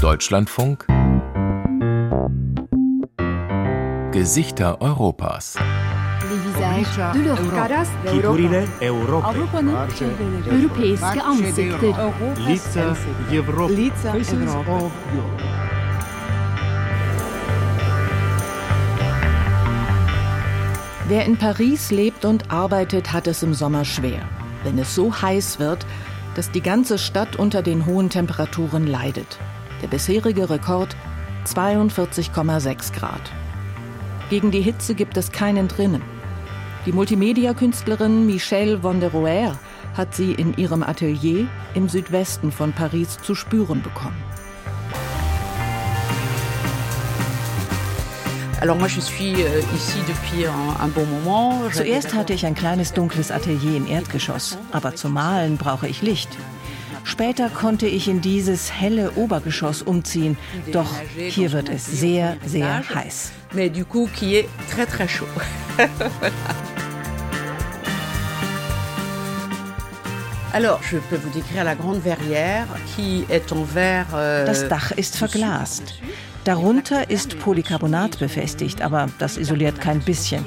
Deutschlandfunk Gesichter Europas. Figurile Europei. Europeiske ansikter. Лица Европы. Wer in Paris lebt und arbeitet, hat es im Sommer schwer, wenn es so heiß wird, dass die ganze Stadt unter den hohen Temperaturen leidet. Der bisherige Rekord 42,6 Grad. Gegen die Hitze gibt es keinen drinnen. Die Multimedia-Künstlerin Michelle von der Roer hat sie in ihrem Atelier im Südwesten von Paris zu spüren bekommen. Zuerst hatte ich ein kleines dunkles Atelier im Erdgeschoss, aber zum Malen brauche ich Licht. Später konnte ich in dieses helle Obergeschoss umziehen, doch hier wird es sehr, sehr heiß. Euh, Das Dach ist verglast. Darunter ist Polycarbonat befestigt, aber das isoliert kein bisschen.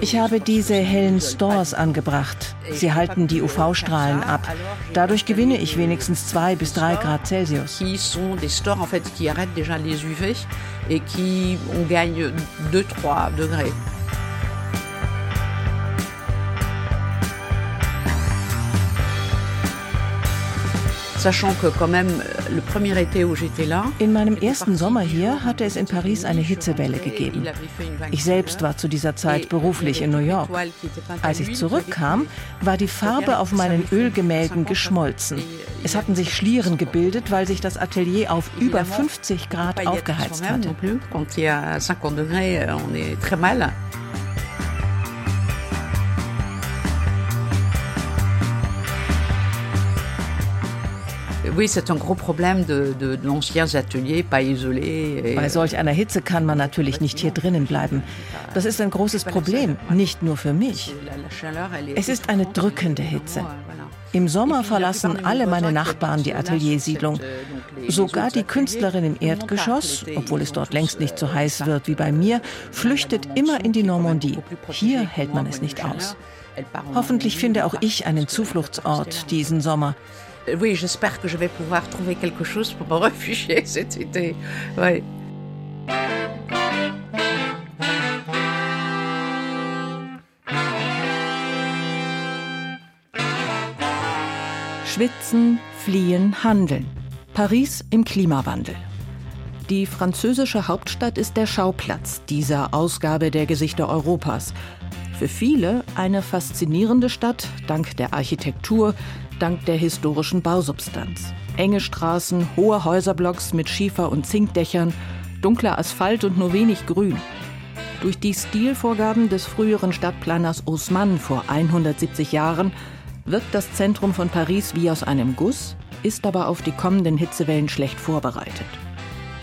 Ich habe diese hellen Stores angebracht. Sie halten die UV-Strahlen ab. Dadurch gewinne ich wenigstens zwei bis drei Grad Celsius. et qui on gagne 2-3 degrés. In meinem ersten Sommer hier hatte es in Paris eine Hitzewelle gegeben. Ich selbst war zu dieser Zeit beruflich in New York. Als ich zurückkam, war die Farbe auf meinen Ölgemälden geschmolzen. Es hatten sich Schlieren gebildet, weil sich das Atelier auf über 50 Grad aufgeheizt hatte. Oui, c'est un gros problème de, de, d'anciens ateliers pas isolés. et- Bei solch einer Hitze kann man natürlich nicht hier drinnen bleiben. Das ist ein großes Problem, nicht nur für mich. Es ist eine drückende Hitze. Im Sommer verlassen alle meine Nachbarn die Ateliersiedlung. Sogar die Künstlerin im Erdgeschoss, obwohl es dort längst nicht so heiß wird wie bei mir, flüchtet immer in die Normandie. Hier hält man es nicht aus. Hoffentlich finde auch ich einen Zufluchtsort diesen Sommer. Oui, j'espère que je vais pouvoir trouver quelque chose pour me réfugier cet été. Ouais. Schwitzen, fliehen, handeln. Paris im Klimawandel. Die französische Hauptstadt ist der Schauplatz dieser Ausgabe der Gesichter Europas. Für viele eine faszinierende Stadt, dank der Architektur, dank der historischen Bausubstanz. Enge Straßen, hohe Häuserblocks mit Schiefer- und Zinkdächern, dunkler Asphalt und nur wenig Grün. Durch die Stilvorgaben des früheren Stadtplaners Haussmann vor 170 Jahren wirkt das Zentrum von Paris wie aus einem Guss, ist aber auf die kommenden Hitzewellen schlecht vorbereitet.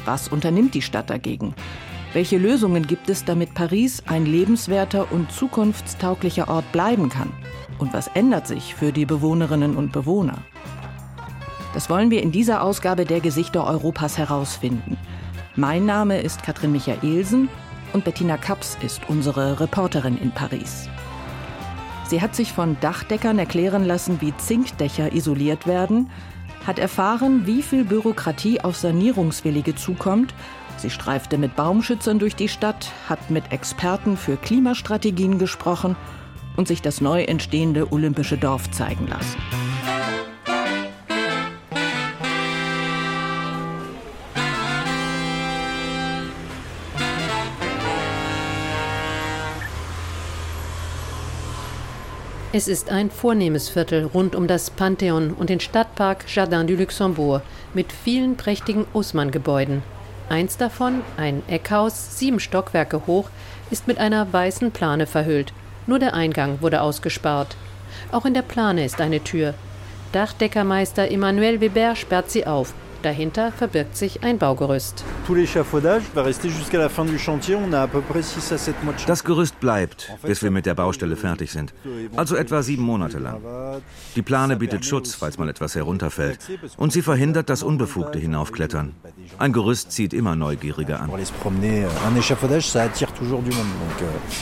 Was unternimmt die Stadt dagegen? Welche Lösungen gibt es, damit Paris ein lebenswerter und zukunftstauglicher Ort bleiben kann? Und was ändert sich für die Bewohnerinnen und Bewohner? Das wollen wir in dieser Ausgabe der Gesichter Europas herausfinden. Mein Name ist Katrin Michaelsen und Bettina Kaps ist unsere Reporterin in Paris. Sie hat sich von Dachdeckern erklären lassen, wie Zinkdächer isoliert werden, hat erfahren, wie viel Bürokratie auf Sanierungswillige zukommt. Sie streifte mit Baumschützern durch die Stadt, hat mit Experten für Klimastrategien gesprochen und sich das neu entstehende olympische Dorf zeigen lassen. Es ist ein vornehmes Viertel rund um das Pantheon und den Stadtpark Jardin du Luxembourg mit vielen prächtigen Haussmann-Gebäuden. Eins davon, ein Eckhaus, sieben Stockwerke hoch, ist mit einer weißen Plane verhüllt. Nur der Eingang wurde ausgespart. Auch in der Plane ist eine Tür. Dachdeckermeister Emmanuel Weber sperrt sie auf. Dahinter verbirgt sich ein Baugerüst. Das Gerüst bleibt, bis wir mit der Baustelle fertig sind. Also etwa sieben Monate lang. Die Plane bietet Schutz, falls mal etwas herunterfällt. Und sie verhindert, dass Unbefugte hinaufklettern. Ein Gerüst zieht immer Neugierige an.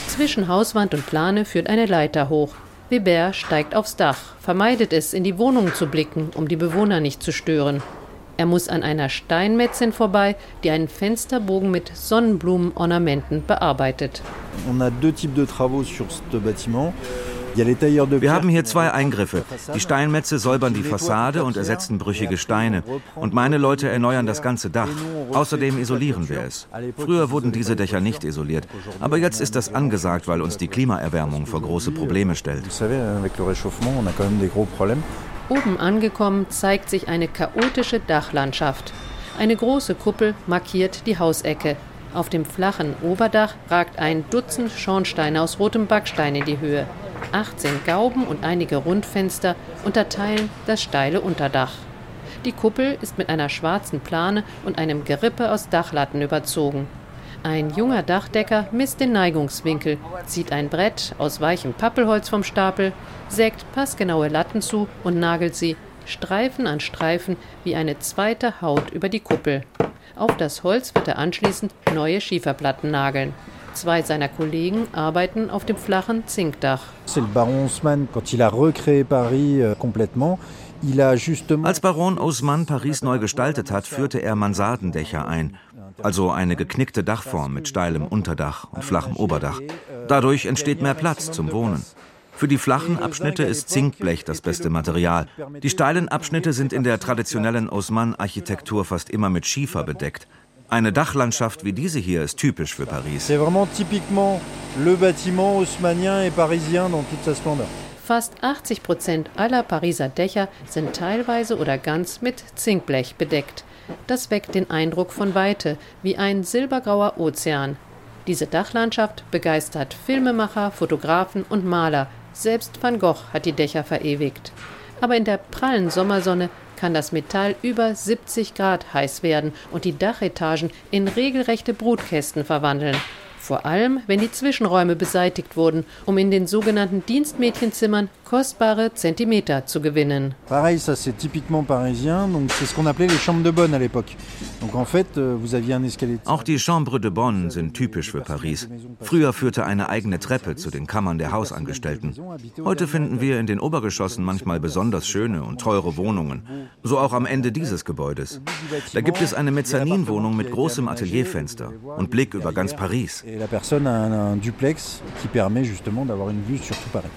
Zwischen Hauswand und Plane führt eine Leiter hoch. Weber steigt aufs Dach, vermeidet es, in die Wohnung zu blicken, um die Bewohner nicht zu stören. Er muss an einer Steinmetzin vorbei, die einen Fensterbogen mit Sonnenblumenornamenten bearbeitet. On a deux types de travaux sur ce bâtiment. Wir haben hier zwei Eingriffe. Die Steinmetze säubern die Fassade und ersetzen brüchige Steine. Und meine Leute erneuern das ganze Dach. Außerdem isolieren wir es. Früher wurden diese Dächer nicht isoliert. Aber jetzt ist das angesagt, weil uns die Klimaerwärmung vor große Probleme stellt. Oben angekommen zeigt sich eine chaotische Dachlandschaft. Eine große Kuppel markiert die Hausecke. Auf dem flachen Oberdach ragt ein Dutzend Schornsteine aus rotem Backstein in die Höhe. 18 Gauben und einige Rundfenster unterteilen das steile Unterdach. Die Kuppel ist mit einer schwarzen Plane und einem Gerippe aus Dachlatten überzogen. Ein junger Dachdecker misst den Neigungswinkel, zieht ein Brett aus weichem Pappelholz vom Stapel, sägt passgenaue Latten zu und nagelt sie, Streifen an Streifen, wie eine zweite Haut über die Kuppel. Auf das Holz wird er anschließend neue Schieferplatten nageln. Zwei seiner Kollegen arbeiten auf dem flachen Zinkdach. Euh, Als Baron Haussmann Paris neu gestaltet hat, führte er Mansardendächer ein, also eine geknickte Dachform mit steilem Unterdach und flachem Oberdach. Dadurch entsteht mehr Platz zum Wohnen. Für die flachen Abschnitte ist Zinkblech das beste Material. Die steilen Abschnitte sind in der traditionellen Haussmann-Architektur fast immer mit Schiefer bedeckt. Eine Dachlandschaft wie diese hier ist typisch für Paris. Fast 80 Prozent aller Pariser Dächer sind teilweise oder ganz mit Zinkblech bedeckt. Das weckt den Eindruck von Weite, wie ein silbergrauer Ozean. Diese Dachlandschaft begeistert Filmemacher, Fotografen und Maler. Selbst Van Gogh hat die Dächer verewigt. Aber in der prallen Sommersonne kann das Metall über 70 Grad heiß werden und die Dachetagen in regelrechte Brutkästen verwandeln. Vor allem, wenn die Zwischenräume beseitigt wurden, um in den sogenannten Dienstmädchenzimmern kostbare Zentimeter zu gewinnen. Pareil, ça c'est typiquement parisien, donc c'est ce qu'on appelait les chambres de bonne à l'époque. Donc en fait, euh, vous aviez un escalier. Auch die Chambres de bonne sind typisch für Paris. Früher führte eine eigene Treppe zu den Kammern der Hausangestellten. Heute finden wir in den Obergeschossen manchmal besonders schöne und teure Wohnungen. So auch am Ende dieses Gebäudes. Da gibt es eine Mezzaninwohnung mit großem Atelierfenster und Blick über ganz Paris. Et la personne a un, un duplex qui permet justement d'avoir une vue sur tout Paris.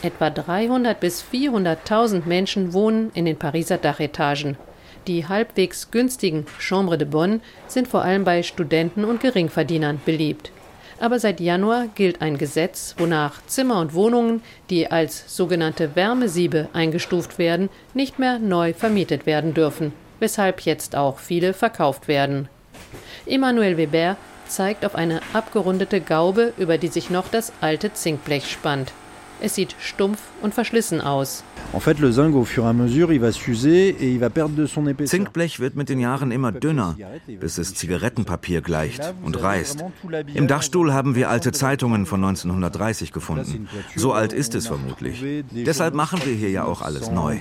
Etwa 300 bis 400.000 Menschen wohnen in den Pariser Dachetagen. Die halbwegs günstigen Chambre de Bonne sind vor allem bei Studenten und Geringverdienern beliebt. Aber seit Januar gilt ein Gesetz, wonach Zimmer und Wohnungen, die als sogenannte Wärmesiebe eingestuft werden, nicht mehr neu vermietet werden dürfen, weshalb jetzt auch viele verkauft werden. Emmanuel Weber zeigt auf eine abgerundete Gaube, über die sich noch das alte Zinkblech spannt. Es sieht stumpf und verschlissen aus. Zinkblech wird mit den Jahren immer dünner, bis es Zigarettenpapier gleicht und reißt. Im Dachstuhl haben wir alte Zeitungen von 1930 gefunden. So alt ist es vermutlich. Deshalb machen wir hier ja auch alles neu.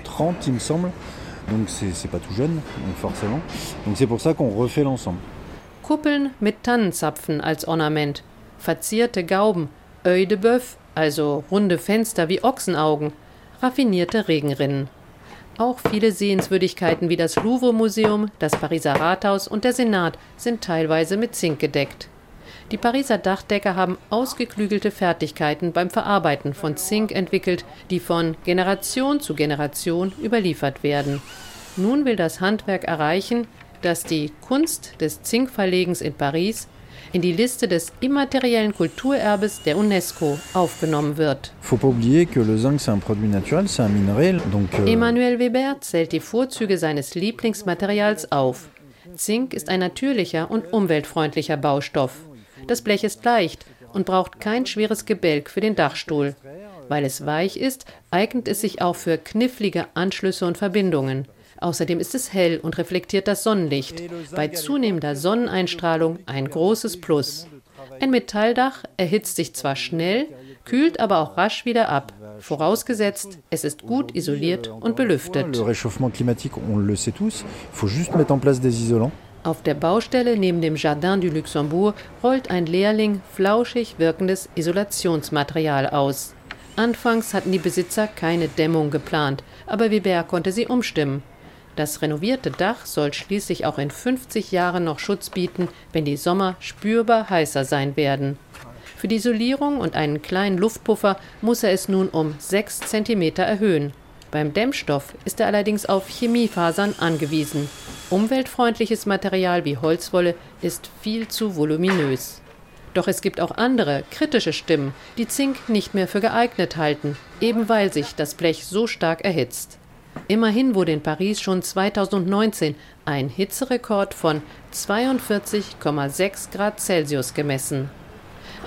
Kuppeln mit Tannenzapfen als Ornament, verzierte Gauben, Œil de Bœuf, also runde Fenster wie Ochsenaugen, raffinierte Regenrinnen. Auch viele Sehenswürdigkeiten wie das Louvre-Museum, das Pariser Rathaus und der Senat sind teilweise mit Zink gedeckt. Die Pariser Dachdecker haben ausgeklügelte Fertigkeiten beim Verarbeiten von Zink entwickelt, die von Generation zu Generation überliefert werden. Nun will das Handwerk erreichen, dass die Kunst des Zinkverlegens in Paris in die Liste des immateriellen Kulturerbes der UNESCO aufgenommen wird. Emmanuel Weber zählt die Vorzüge seines Lieblingsmaterials auf. Zink ist ein natürlicher und umweltfreundlicher Baustoff. Das Blech ist leicht und braucht kein schweres Gebälk für den Dachstuhl. Weil es weich ist, eignet es sich auch für knifflige Anschlüsse und Verbindungen. Außerdem ist es hell und reflektiert das Sonnenlicht. Bei zunehmender Sonneneinstrahlung ein großes Plus. Ein Metalldach erhitzt sich zwar schnell, kühlt aber auch rasch wieder ab, vorausgesetzt, es ist gut isoliert und belüftet. Auf der Baustelle neben dem Jardin du Luxembourg rollt ein Lehrling flauschig wirkendes Isolationsmaterial aus. Anfangs hatten die Besitzer keine Dämmung geplant, aber Weber konnte sie umstimmen. Das renovierte Dach soll schließlich auch in 50 Jahren noch Schutz bieten, wenn die Sommer spürbar heißer sein werden. Für die Isolierung und einen kleinen Luftpuffer muss er es nun um 6 cm erhöhen. Beim Dämmstoff ist er allerdings auf Chemiefasern angewiesen. Umweltfreundliches Material wie Holzwolle ist viel zu voluminös. Doch es gibt auch andere, kritische Stimmen, die Zink nicht mehr für geeignet halten, eben weil sich das Blech so stark erhitzt. Immerhin wurde in Paris schon 2019 ein Hitzerekord von 42,6 Grad Celsius gemessen.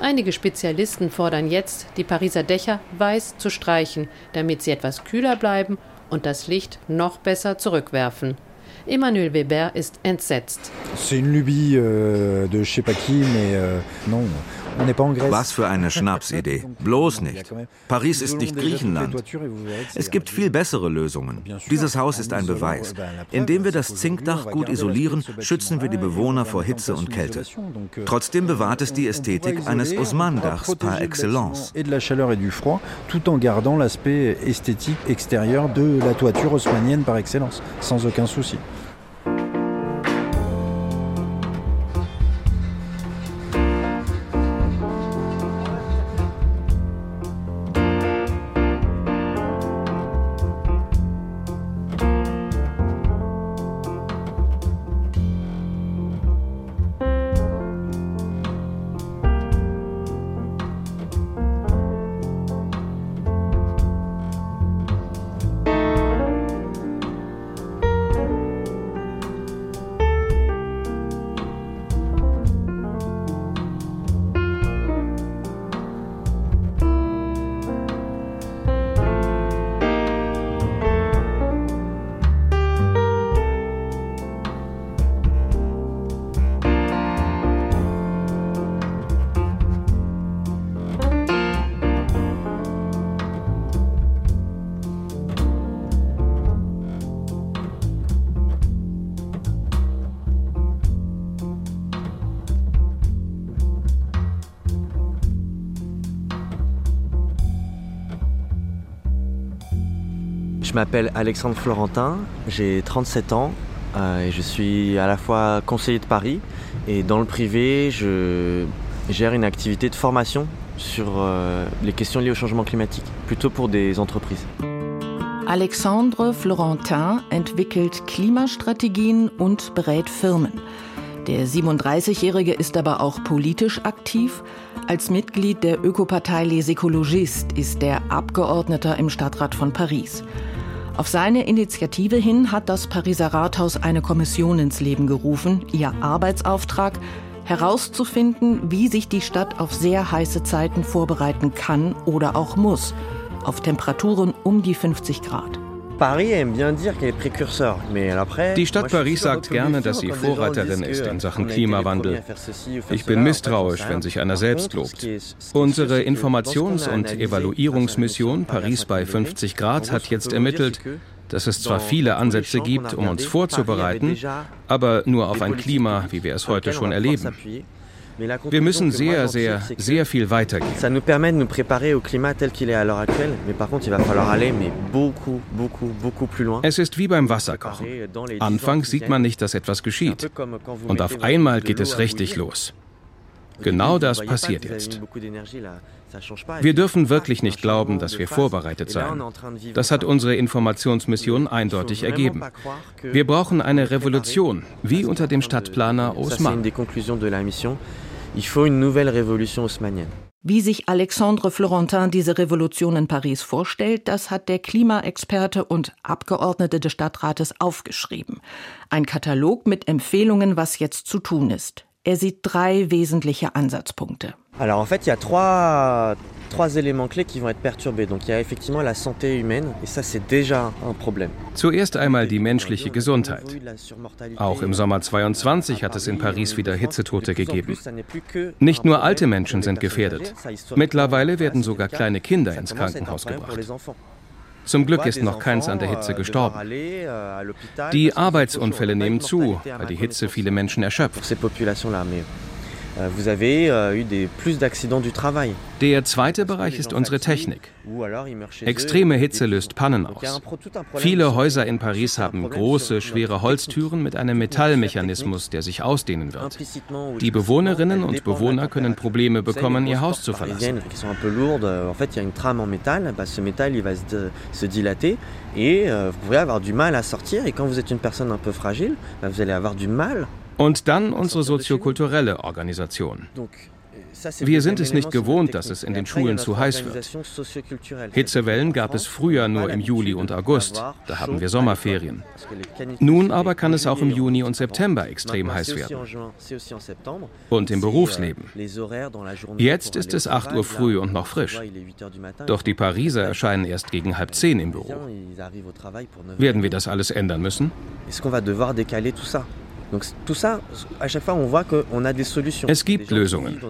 Einige Spezialisten fordern jetzt, die Pariser Dächer weiß zu streichen, damit sie etwas kühler bleiben und das Licht noch besser zurückwerfen. Emmanuel Weber ist entsetzt. C'est une lubie euh, de je sais pas qui, mais euh, non. Was für eine Schnapsidee. Bloß nicht. Paris ist nicht Griechenland. Es gibt viel bessere Lösungen. Dieses Haus ist ein Beweis. Indem wir das Zinkdach gut isolieren, schützen wir die Bewohner vor Hitze und Kälte. Euh, Trotzdem bewahrt es die Ästhetik eines Osman-Dachs par excellence. Tout en gardant l'aspect esthétique extérieur de la toiture haussmannienne par excellence, sans aucun souci. Je m'appelle Alexandre Florentin, j'ai 37 ans euh, et je suis à la fois conseiller de Paris et dans le privé, je gère une activité de formation sur euh, les questions liées au changement climatique, plutôt pour des entreprises. Alexandre Florentin entwickelt Klimastrategien und berät Firmen. Der 37-Jährige ist aber auch politisch aktiv. Als Mitglied der Ökopartei Les Écologistes ist er Abgeordneter im Stadtrat von Paris. Auf seine Initiative hin hat das Pariser Rathaus eine Kommission ins Leben gerufen. Ihr Arbeitsauftrag herauszufinden, wie sich die Stadt auf sehr heiße Zeiten vorbereiten kann oder auch muss, auf Temperaturen um die 50 Grad. Die Stadt Paris sagt gerne, dass sie Vorreiterin ist in Sachen Klimawandel. Ich bin misstrauisch, wenn sich einer selbst lobt. Unsere Informations- und Evaluierungsmission Paris bei 50 Grad hat jetzt ermittelt, dass es zwar viele Ansätze gibt, um uns vorzubereiten, aber nur auf ein Klima, wie wir es heute schon erleben. Wir müssen sehr, sehr, sehr viel weitergehen. Ça nous permet de nous préparer au climat tel qu'il est à l'heure actuelle, mais par contre, il va falloir aller mais beaucoup, beaucoup, beaucoup plus loin. Es ist wie beim Wasserkochen. Anfangs sieht man nicht, dass etwas geschieht. Und auf einmal geht es richtig los. Genau das passiert jetzt. Wir dürfen wirklich nicht glauben, dass wir vorbereitet seien. Das hat unsere Informationsmission eindeutig ergeben. Wir brauchen eine Revolution, wie unter dem Stadtplaner Osman. Il faut une nouvelle révolution haussmannienne. Wie sich Alexandre Florentin diese Revolution in Paris vorstellt, das hat der Klimaexperte und Abgeordnete des Stadtrates aufgeschrieben. Ein Katalog mit Empfehlungen, was jetzt zu tun ist. Er sieht drei wesentliche Ansatzpunkte. Alors en fait, il y a trois trois éléments clés qui vont être perturbés. Donc il y a effectivement la santé humaine et ça c'est déjà un problème. Zuerst einmal die menschliche Gesundheit. Auch im Sommer 22 hat es in Paris wieder Hitzetote gegeben. Nicht nur alte Menschen sind gefährdet. Mittlerweile werden sogar kleine Kinder ins Krankenhaus gebracht. Zum Glück ist noch keins an der Hitze gestorben. Die Arbeitsunfälle nehmen zu, weil die Hitze viele Menschen erschöpft. Euh, euh. Der zweite Bereich ist unsere Technik. Extreme Hitze löst Pannen aus. Viele Häuser in Paris haben große, schwere Holztüren mit einem Metallmechanismus, der sich ausdehnen wird. Die Bewohnerinnen und Bewohner können Probleme bekommen, ihr Haus zu verlassen. Et euh, vous pouvez avoir du mal à sortir. Et quand vous êtes une personne un peu fragile, vous allez avoir du mal und dann unsere soziokulturelle Organisation. Wir sind es nicht gewohnt, dass es in den Schulen zu heiß wird. Hitzewellen gab es früher nur im Juli und August, da haben wir Sommerferien. Nun aber kann es auch im Juni und September extrem heiß werden. Und im Berufsleben. Jetzt ist es 8 Uhr früh und noch frisch. Doch die Pariser erscheinen erst gegen halb zehn im Büro. Werden wir das alles ändern müssen? Es gibt Lösungen.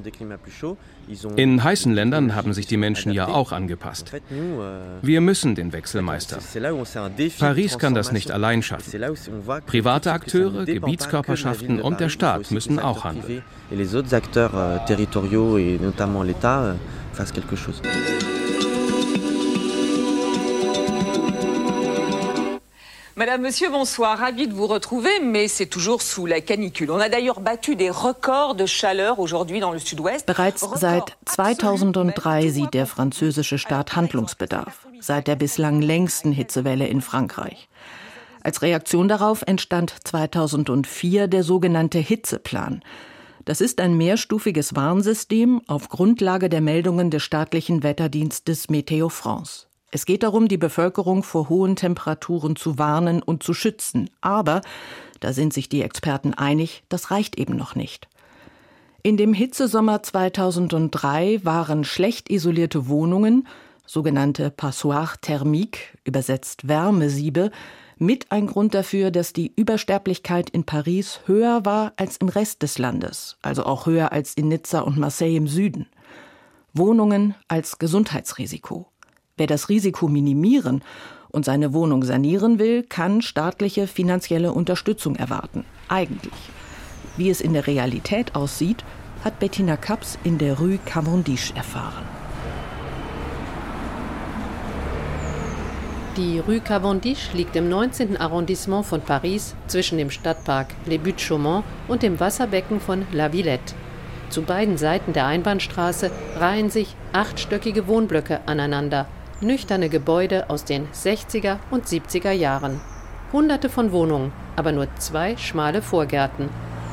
In heißen Ländern haben sich die Menschen ja auch angepasst. Euh, Wir müssen den Wechsel meistern. Paris kann das nicht allein schaffen. Private Akteure, Gebietskörperschaften und der Staat müssen auch handeln. Madame, Monsieur, bonsoir. Ravi de vous retrouver, mais c'est toujours sous la canicule. On a d'ailleurs battu des records de chaleur aujourd'hui dans le Sud-Ouest. Bereits seit 2003 sieht der französische Staat Handlungsbedarf. Seit der bislang längsten Hitzewelle in Frankreich. Als Reaktion darauf entstand 2004 der sogenannte Hitzeplan. Das ist ein mehrstufiges Warnsystem auf Grundlage der Meldungen des staatlichen Wetterdienstes Meteo France. Es geht darum, die Bevölkerung vor hohen Temperaturen zu warnen und zu schützen. Aber, da sind sich die Experten einig, das reicht eben noch nicht. In dem Hitzesommer 2003 waren schlecht isolierte Wohnungen, sogenannte Passoire thermique, übersetzt Wärmesiebe, mit ein Grund dafür, dass die Übersterblichkeit in Paris höher war als im Rest des Landes, also auch höher als in Nizza und Marseille im Süden. Wohnungen als Gesundheitsrisiko. Wer das Risiko minimieren und seine Wohnung sanieren will, kann staatliche finanzielle Unterstützung erwarten. Eigentlich. Wie es in der Realität aussieht, hat Bettina Kaps in der Rue Cavendish erfahren. Die Rue Cavendish liegt im 19. Arrondissement von Paris zwischen dem Stadtpark Les Buttes-Chaumont und dem Wasserbecken von La Villette. Zu beiden Seiten der Einbahnstraße reihen sich achtstöckige Wohnblöcke aneinander – nüchterne Gebäude aus den 60er und 70er Jahren. Hunderte von Wohnungen, aber nur zwei schmale Vorgärten.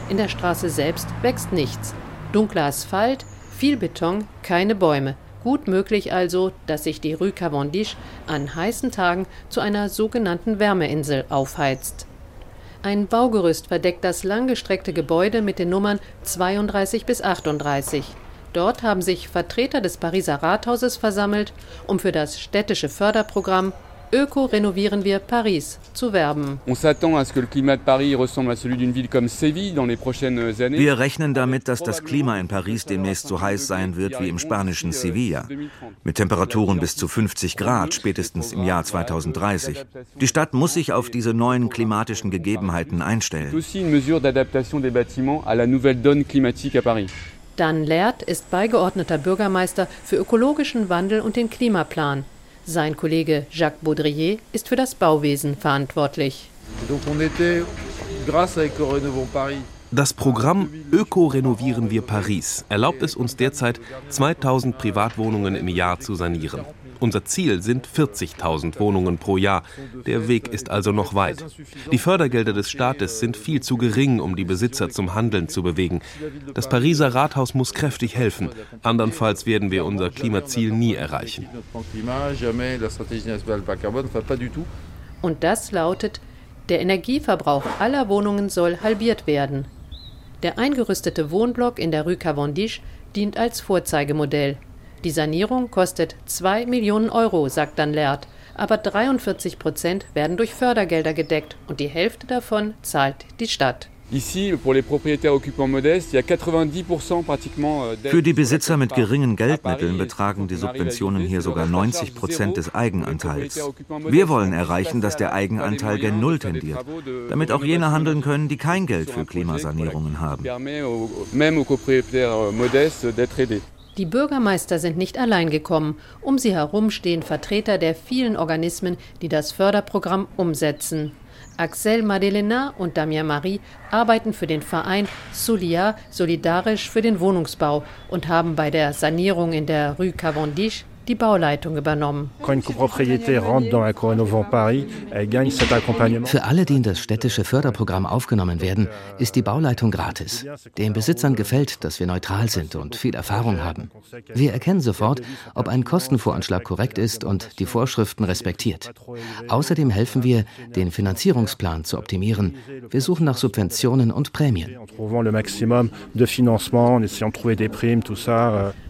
In der Straße selbst wächst nichts. Dunkler Asphalt, viel Beton, keine Bäume. Gut möglich also, dass sich die Rue Cavendish an heißen Tagen zu einer sogenannten Wärmeinsel aufheizt. Ein Baugerüst verdeckt das langgestreckte Gebäude mit den Nummern 32 bis 38. Dort haben sich Vertreter des Pariser Rathauses versammelt, um für das städtische Förderprogramm Öko renovieren wir Paris zu werben. Wir rechnen damit, dass das Klima in Paris demnächst so heiß sein wird wie im spanischen Sevilla, mit Temperaturen bis zu 50 Grad spätestens im Jahr 2030. Die Stadt muss sich auf diese neuen klimatischen Gegebenheiten einstellen. Dan Laert ist beigeordneter Bürgermeister für ökologischen Wandel und den Klimaplan. Sein Kollege Jacques Baudrier ist für das Bauwesen verantwortlich. Das Programm Öko renovieren wir Paris erlaubt es uns derzeit, 2000 Privatwohnungen im Jahr zu sanieren. Unser Ziel sind 40.000 Wohnungen pro Jahr. Der Weg ist also noch weit. Die Fördergelder des Staates sind viel zu gering, um die Besitzer zum Handeln zu bewegen. Das Pariser Rathaus muss kräftig helfen. Andernfalls werden wir unser Klimaziel nie erreichen. Und das lautet, der Energieverbrauch aller Wohnungen soll halbiert werden. Der eingerüstete Wohnblock in der Rue Cavendish dient als Vorzeigemodell. Die Sanierung kostet 2 Millionen Euro, sagt dann Leert, aber 43 Prozent werden durch Fördergelder gedeckt und die Hälfte davon zahlt die Stadt. Euh, Für die Besitzer mit geringen Geldmitteln betragen die Subventionen hier sogar 90 Prozent des Eigenanteils. Wir wollen erreichen, dass der Eigenanteil gen Null tendiert, damit auch jene handeln können, die kein Geld für Klimasanierungen haben. Die Bürgermeister sind nicht allein gekommen. Um sie herum stehen Vertreter der vielen Organismen, die das Förderprogramm umsetzen. Axel Madelena und Damien Marie arbeiten für den Verein Solia solidarisch für den Wohnungsbau und haben bei der Sanierung in der Rue Cavendish die Bauleitung übernommen. Für alle, die in das städtische Förderprogramm aufgenommen werden, ist die Bauleitung gratis. Den Besitzern gefällt, dass wir neutral sind und viel Erfahrung haben. Wir erkennen sofort, ob ein Kostenvoranschlag korrekt ist und die Vorschriften respektiert. Außerdem helfen wir, den Finanzierungsplan zu optimieren. Wir suchen nach Subventionen und Prämien.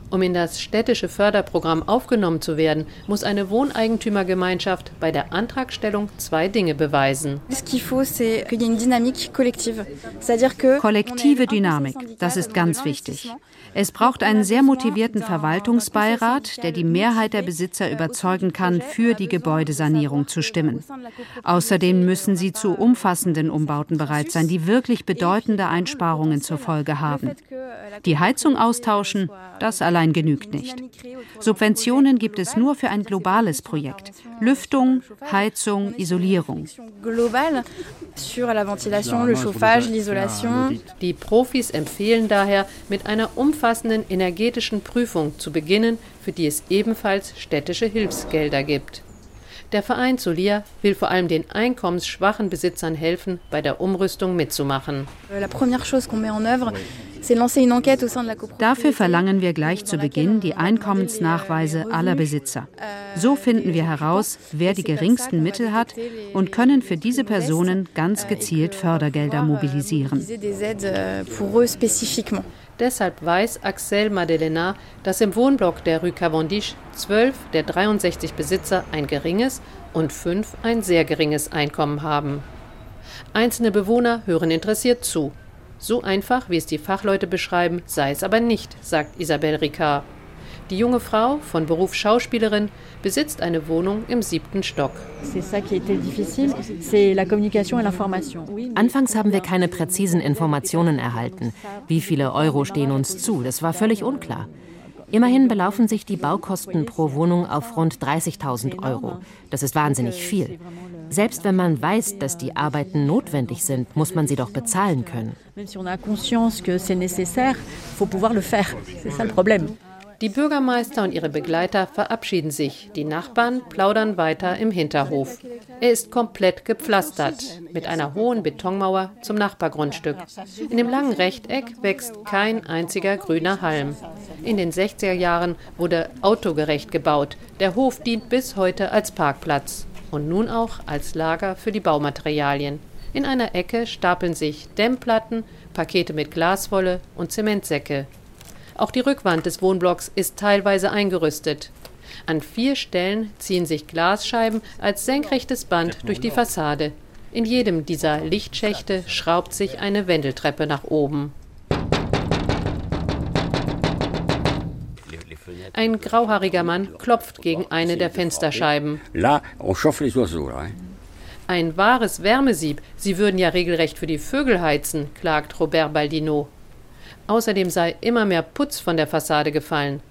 Um in das städtische Förderprogramm aufgenommen zu werden, muss eine Wohneigentümergemeinschaft bei der Antragstellung zwei Dinge beweisen. Kollektive Dynamik, das ist ganz wichtig. Es braucht einen sehr motivierten Verwaltungsbeirat, der die Mehrheit der Besitzer überzeugen kann, für die Gebäudesanierung zu stimmen. Außerdem müssen sie zu umfassenden Umbauten bereit sein, die wirklich bedeutende Einsparungen zur Folge haben. Die Heizung austauschen, das allein genügt nicht. Subventionen gibt es nur für ein globales Projekt. Lüftung, Heizung, Isolierung. Die Profis empfehlen daher, mit einer umfassenden energetischen Prüfung zu beginnen, für die es ebenfalls städtische Hilfsgelder gibt. Der Verein Solia will vor allem den einkommensschwachen Besitzern helfen, bei der Umrüstung mitzumachen. Dafür verlangen wir gleich zu Beginn die Einkommensnachweise aller Besitzer. So finden wir heraus, wer die geringsten Mittel hat und können für diese Personen ganz gezielt Fördergelder mobilisieren. Deshalb weiß Axel Madelena, dass im Wohnblock der Rue Cavendish zwölf der 63 Besitzer ein geringes und fünf ein sehr geringes Einkommen haben. Einzelne Bewohner hören interessiert zu. So einfach, wie es die Fachleute beschreiben, sei es aber nicht, sagt Isabelle Ricard. Die junge Frau, von Beruf Schauspielerin, besitzt eine Wohnung im siebten Stock. Anfangs haben wir keine präzisen Informationen erhalten. Wie viele Euro stehen uns zu? Das war völlig unklar. Immerhin belaufen sich die Baukosten pro Wohnung auf rund 30.000 Euro. Das ist wahnsinnig viel. Selbst wenn man weiß, dass die Arbeiten notwendig sind, muss man sie doch bezahlen können. Même si on a conscience que c'est nécessaire, faut pouvoir le faire. C'est ça le problème. Die Bürgermeister und ihre Begleiter verabschieden sich. Die Nachbarn plaudern weiter im Hinterhof. Er ist komplett gepflastert, mit einer hohen Betonmauer zum Nachbargrundstück. In dem langen Rechteck wächst kein einziger grüner Halm. In den 60er Jahren wurde autogerecht gebaut. Der Hof dient bis heute als Parkplatz und nun auch als Lager für die Baumaterialien. In einer Ecke stapeln sich Dämmplatten, Pakete mit Glaswolle und Zementsäcke. Auch die Rückwand des Wohnblocks ist teilweise eingerüstet. An vier Stellen ziehen sich Glasscheiben als senkrechtes Band durch die Fassade. In jedem dieser Lichtschächte schraubt sich eine Wendeltreppe nach oben. Ein grauhaariger Mann klopft gegen eine der Fensterscheiben. Ein wahres Wärmesieb. Sie würden ja regelrecht für die Vögel heizen, klagt Robert Baldino. Außerdem sei immer mehr Putz von der Fassade gefallen.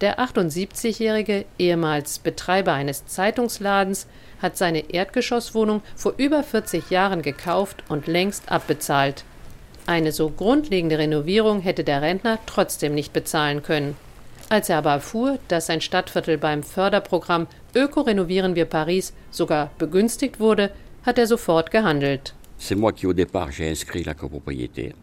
Der 78-jährige, ehemals Betreiber eines Zeitungsladens, hat seine Erdgeschosswohnung vor über 40 Jahren gekauft und längst abbezahlt. Eine so grundlegende Renovierung hätte der Rentner trotzdem nicht bezahlen können. Als er aber erfuhr, dass sein Stadtviertel beim Förderprogramm Öko renovieren wir Paris sogar begünstigt wurde, hat er sofort gehandelt. C'est moi qui au départ j'ai inscrit la copropriété.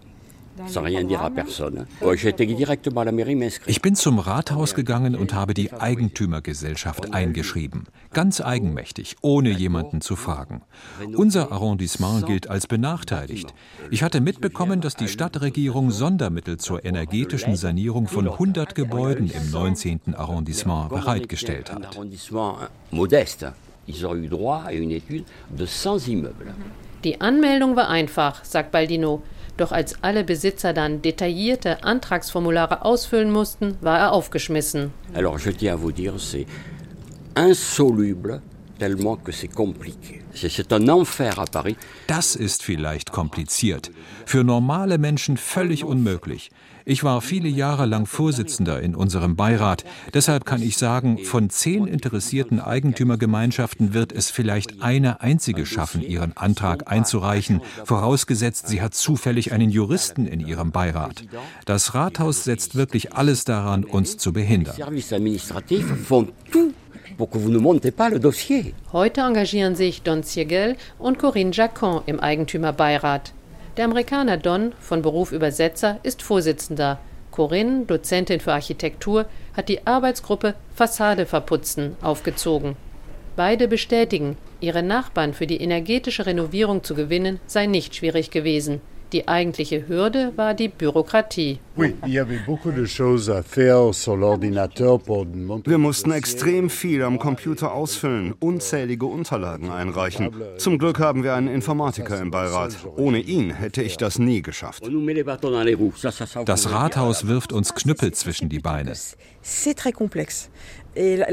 Ich bin zum Rathaus gegangen und habe die Eigentümergesellschaft eingeschrieben. Ganz eigenmächtig, ohne jemanden zu fragen. Unser Arrondissement gilt als benachteiligt. Ich hatte mitbekommen, dass die Stadtregierung Sondermittel zur energetischen Sanierung von 100 Gebäuden im 19. Arrondissement bereitgestellt hat. Die Anmeldung war einfach, sagt Baldino. Doch als alle Besitzer dann detaillierte Antragsformulare ausfüllen mussten, war er aufgeschmissen. Alors je tiens à vous dire, c'est insoluble tellement que c'est compliqué. C'est un enfer à Paris. Das ist vielleicht kompliziert, für normale Menschen völlig unmöglich. Ich war viele Jahre lang Vorsitzender in unserem Beirat. Deshalb kann ich sagen, von zehn interessierten Eigentümergemeinschaften wird es vielleicht eine einzige schaffen, ihren Antrag einzureichen, vorausgesetzt, sie hat zufällig einen Juristen in ihrem Beirat. Das Rathaus setzt wirklich alles daran, uns zu behindern. Heute engagieren sich Don Siegel und Corinne Jacon im Eigentümerbeirat. Der Amerikaner Don, von Beruf Übersetzer, ist Vorsitzender. Corinne, Dozentin für Architektur, hat die Arbeitsgruppe Fassade verputzen aufgezogen. Beide bestätigen, ihre Nachbarn für die energetische Renovierung zu gewinnen, sei nicht schwierig gewesen. Die eigentliche Hürde war die Bürokratie. Wir mussten extrem viel am Computer ausfüllen, unzählige Unterlagen einreichen. Zum Glück haben wir einen Informatiker im Beirat. Ohne ihn hätte ich das nie geschafft. Das Rathaus wirft uns Knüppel zwischen die Beine. Euh,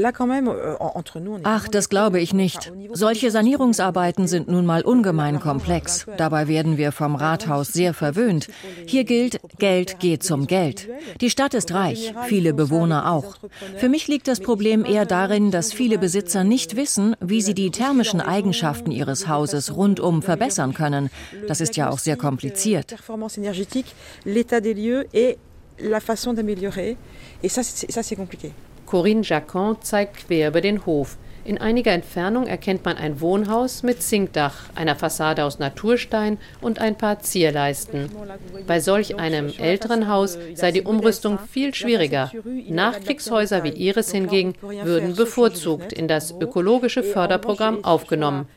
Ach, das glaube ich nicht. Solche Sanierungsarbeiten sind nun mal ungemein komplex. Dabei werden wir vom Rathaus sehr verwöhnt. Hier gilt, Geld geht zum Geld. Die Stadt ist reich, viele Bewohner auch. Für mich liegt das Problem eher darin, dass viele Besitzer nicht wissen, wie sie die thermischen Eigenschaften ihres Hauses rundum verbessern können. Das ist ja auch sehr kompliziert. La façon d'améliorer. Et ça, c'est compliqué. Corinne Jacquin zeigt quer über den Hof. In einiger Entfernung erkennt man ein Wohnhaus mit Zinkdach, einer Fassade aus Naturstein und ein paar Zierleisten. Bei solch einem älteren Haus sei die Umrüstung viel schwieriger. Nachkriegshäuser wie ihres hingegen würden bevorzugt in das ökologische Förderprogramm aufgenommen,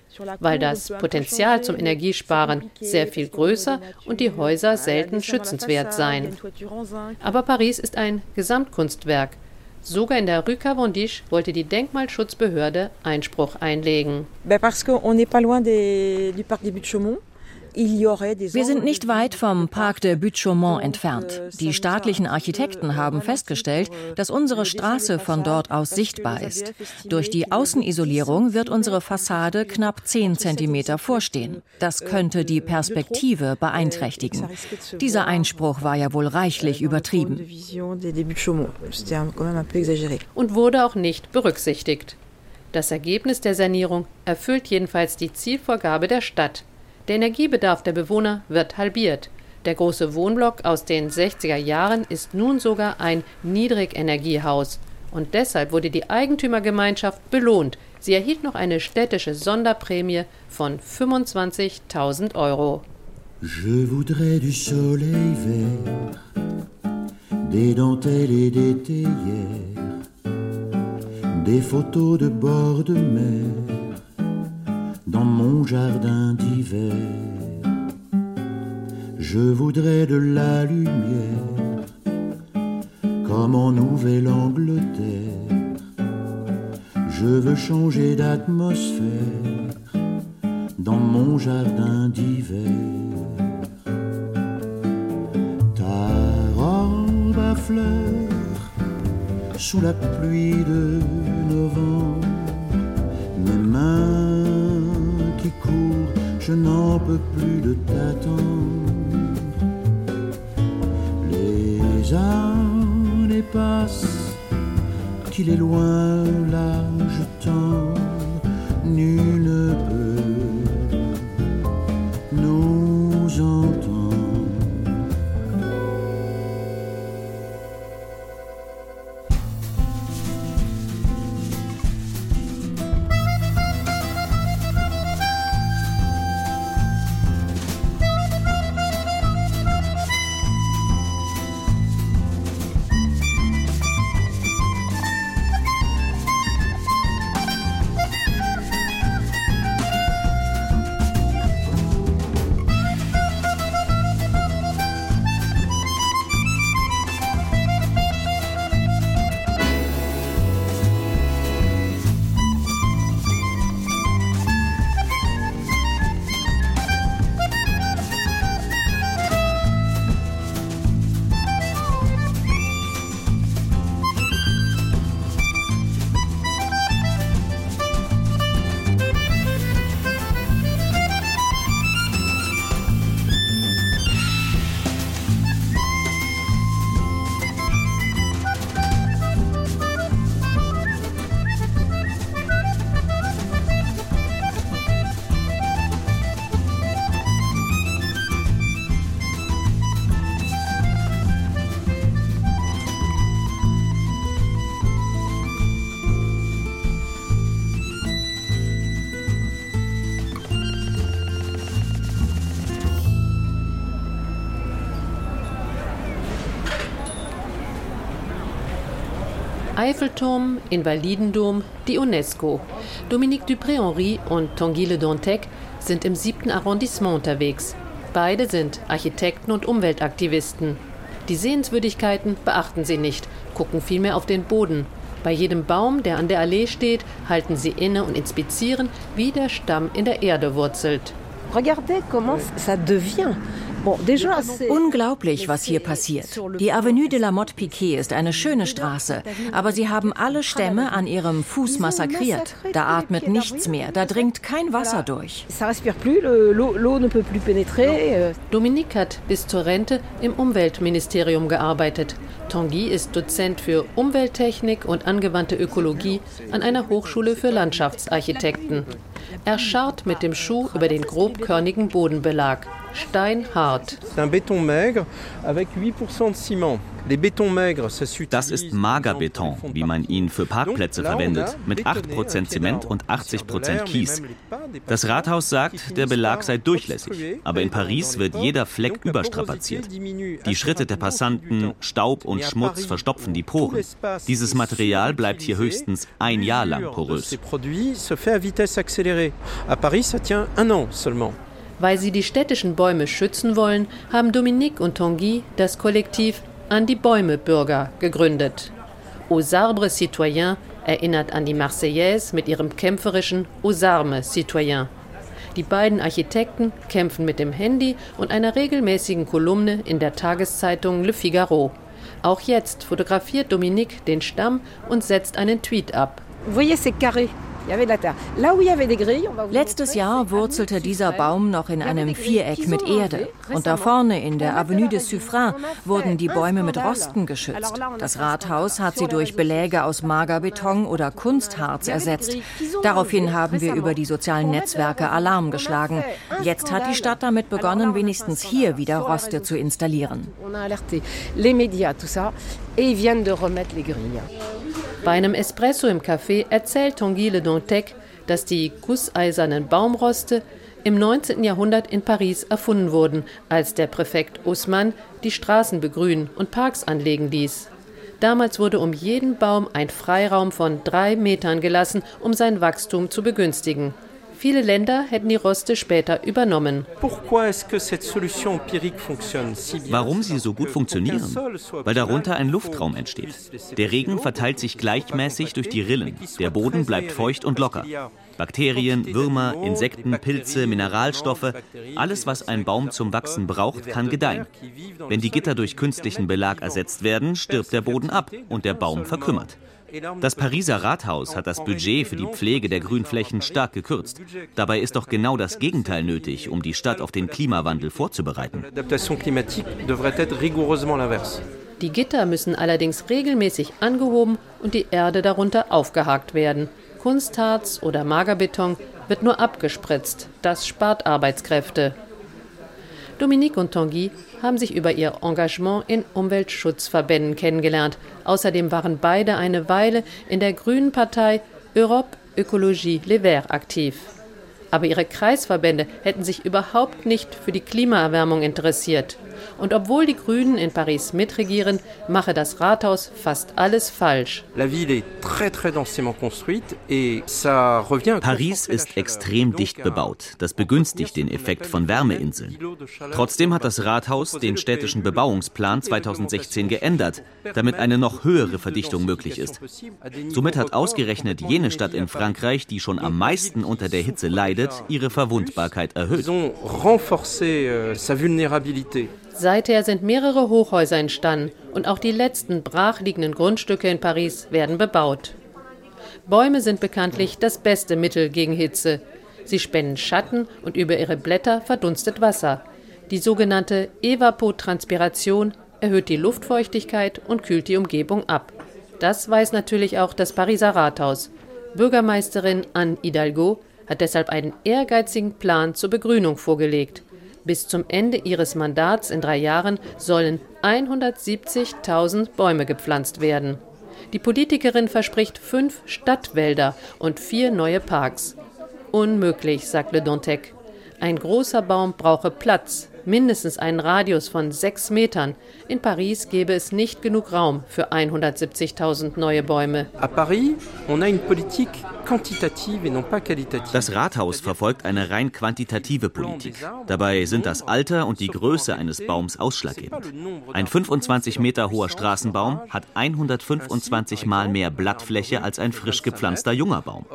weil das Potenzial zum Energiesparen sehr viel größer und die Häuser selten schützenswert seien. Aber Paris ist ein Gesamtkunstwerk Sogar in der Rue Cavendish wollte die Denkmalschutzbehörde Einspruch einlegen. Parce qu'on n'est pas loin des, du parc des Buttes Chaumont. Wir sind nicht weit vom Parc de Butte-Chaumont entfernt. Die staatlichen Architekten haben festgestellt, dass unsere Straße von dort aus sichtbar ist. Durch die Außenisolierung wird unsere Fassade knapp 10 Zentimeter vorstehen. Das könnte die Perspektive beeinträchtigen. Dieser Einspruch war ja wohl reichlich übertrieben. Und wurde auch nicht berücksichtigt. Das Ergebnis der Sanierung erfüllt jedenfalls die Zielvorgabe der Stadt. Der Energiebedarf der Bewohner wird halbiert. Der große Wohnblock aus den 60er Jahren ist nun sogar ein Niedrigenergiehaus. Und deshalb wurde die Eigentümergemeinschaft belohnt. Sie erhielt noch eine städtische Sonderprämie von 25.000 Euro. Je voudrais du soleil vert, des dentelles et des théières, des photos de bord de mer dans mon jardin d'hiver. Je voudrais de la lumière, comme en Nouvelle-Angleterre. Je veux changer d'atmosphère dans mon jardin d'hiver. Ta robe à fleurs sous la pluie de novembre, mes mains je n'en peux plus de t'attendre. Les années passent, qu'il est loin là, je t'en, nul Eiffelturm, Invalidendom, die UNESCO. Dominique Dupré-Henri und Tanguy Dantec sind im siebten Arrondissement unterwegs. Beide sind Architekten und Umweltaktivisten. Die Sehenswürdigkeiten beachten sie nicht, gucken vielmehr auf den Boden. Bei jedem Baum, der an der Allee steht, halten sie inne und inspizieren, wie der Stamm in der Erde wurzelt. Regardez comment ça devient. Unglaublich, was hier passiert. Die Avenue de la Motte Piquet ist eine schöne Straße, aber sie haben alle Stämme an ihrem Fuß massakriert. Da atmet nichts mehr, da dringt kein Wasser durch. Euh. Dominique hat bis zur Rente im Umweltministerium gearbeitet. Tanguy ist Dozent für Umwelttechnik und angewandte Ökologie an einer Hochschule für Landschaftsarchitekten. Er scharrt mit dem Schuh über den grobkörnigen Bodenbelag steinhart. Un béton maigre avec 8% de ciment. Das ist Magerbeton, wie man ihn für Parkplätze verwendet, mit 8% Zement und 80% Kies. Das Rathaus sagt, der Belag sei durchlässig, aber in Paris wird jeder Fleck überstrapaziert. Die Schritte der Passanten, Staub und Schmutz verstopfen die Poren. Dieses Material bleibt hier höchstens ein Jahr lang porös. Weil sie die städtischen Bäume schützen wollen, haben Dominique und Tanguy das Kollektiv An die Bäume Bürger gegründet. Aux arbres citoyens erinnert an die Marseillaise mit ihrem kämpferischen Aux armes citoyens. Die beiden Architekten kämpfen mit dem Handy und einer regelmäßigen Kolumne in der Tageszeitung Le Figaro. Auch jetzt fotografiert Dominique den Stamm und setzt einen Tweet ab. Voyez ces carrés. Letztes Jahr wurzelte dieser Baum noch in einem Viereck mit Erde. Und da vorne in der Avenue des Suffrain wurden die Bäume mit Rosten geschützt. Das Rathaus hat sie durch Beläge aus Magerbeton oder Kunstharz ersetzt. Daraufhin haben wir über die sozialen Netzwerke Alarm geschlagen. Jetzt hat die Stadt damit begonnen, wenigstens hier wieder Roste zu installieren. Bei einem Espresso im Café erzählt Tanguy Dantec, dass die gusseisernen Baumroste im 19. Jahrhundert in Paris erfunden wurden, als der Präfekt Haussmann die Straßen begrünen und Parks anlegen ließ. Damals wurde um jeden Baum ein Freiraum von drei Metern gelassen, um sein Wachstum zu begünstigen. Viele Länder hätten die Roste später übernommen. Warum sie so gut funktionieren? Weil darunter ein Luftraum entsteht. Der Regen verteilt sich gleichmäßig durch die Rillen. Der Boden bleibt feucht und locker. Bakterien, Würmer, Insekten, Pilze, Mineralstoffe, alles, was ein Baum zum Wachsen braucht, kann gedeihen. Wenn die Gitter durch künstlichen Belag ersetzt werden, stirbt der Boden ab und der Baum verkümmert. Das Pariser Rathaus hat das Budget für die Pflege der Grünflächen stark gekürzt. Dabei ist doch genau das Gegenteil nötig, um die Stadt auf den Klimawandel vorzubereiten. Die Gitter müssen allerdings regelmäßig angehoben und die Erde darunter aufgehakt werden. Kunstharz oder Magerbeton wird nur abgespritzt. Das spart Arbeitskräfte. Dominique und Tanguy haben sich über ihr Engagement in Umweltschutzverbänden kennengelernt. Außerdem waren beide eine Weile in der Grünen Partei Europe Ökologie Les Verts aktiv. Aber ihre Kreisverbände hätten sich überhaupt nicht für die Klimaerwärmung interessiert. Und obwohl die Grünen in Paris mitregieren, mache das Rathaus fast alles falsch. Paris ist extrem dicht bebaut. Das begünstigt den Effekt von Wärmeinseln. Trotzdem hat das Rathaus den städtischen Bebauungsplan 2016 geändert, damit eine noch höhere Verdichtung möglich ist. Somit hat ausgerechnet jene Stadt in Frankreich, die schon am meisten unter der Hitze leidet, ihre Verwundbarkeit erhöht. Seither sind mehrere Hochhäuser entstanden und auch die letzten brachliegenden Grundstücke in Paris werden bebaut. Bäume sind bekanntlich das beste Mittel gegen Hitze. Sie spenden Schatten und über ihre Blätter verdunstet Wasser. Die sogenannte Evapotranspiration erhöht die Luftfeuchtigkeit und kühlt die Umgebung ab. Das weiß natürlich auch das Pariser Rathaus. Bürgermeisterin Anne Hidalgo hat deshalb einen ehrgeizigen Plan zur Begrünung vorgelegt. Bis zum Ende ihres Mandats in drei Jahren sollen 170.000 Bäume gepflanzt werden. Die Politikerin verspricht fünf Stadtwälder und vier neue Parks. Unmöglich, sagt Le Dantec. Ein großer Baum brauche Platz, mindestens einen Radius von sechs Metern. In Paris gäbe es nicht genug Raum für 170.000 neue Bäume. À Paris, on a une politique quantitative et non pas qualitative. Das Rathaus verfolgt eine rein quantitative Politik. Dabei sind das Alter und die Größe eines Baums ausschlaggebend. Ein 25 Meter hoher Straßenbaum hat 125 Mal mehr Blattfläche als ein frisch gepflanzter junger Baum.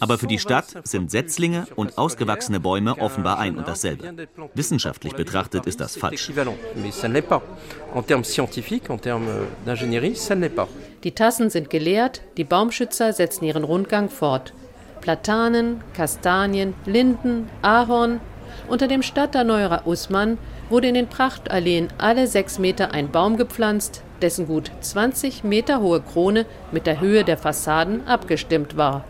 Aber für die Stadt sind Setzlinge und ausgewachsene Bäume offenbar ein und dasselbe. Wissenschaftlich betrachtet ist das falsch. Die Tassen sind geleert, die Baumschützer setzen ihren Rundgang fort. Platanen, Kastanien, Linden, Ahorn. Unter dem Stadterneuerer Usman wurde in den Prachtalleen alle sechs Meter ein Baum gepflanzt, dessen gut 20 Meter hohe Krone mit der Höhe der Fassaden abgestimmt war.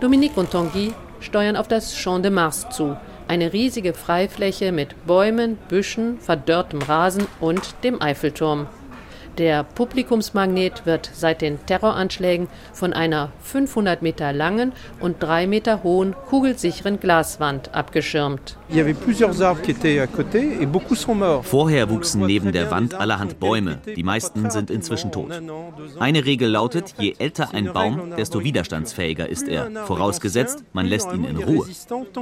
Dominique und Tanguy steuern auf das Champ de Mars zu, eine riesige Freifläche mit Bäumen, Büschen, verdörrtem Rasen und dem Eiffelturm. Der Publikumsmagnet wird seit den Terroranschlägen von einer 500 Meter langen und 3 Meter hohen kugelsicheren Glaswand abgeschirmt. Vorher wuchsen neben der Wand allerhand Bäume. Die meisten sind inzwischen tot. Eine Regel lautet, je älter ein Baum, desto widerstandsfähiger ist er. Vorausgesetzt, man lässt ihn in Ruhe.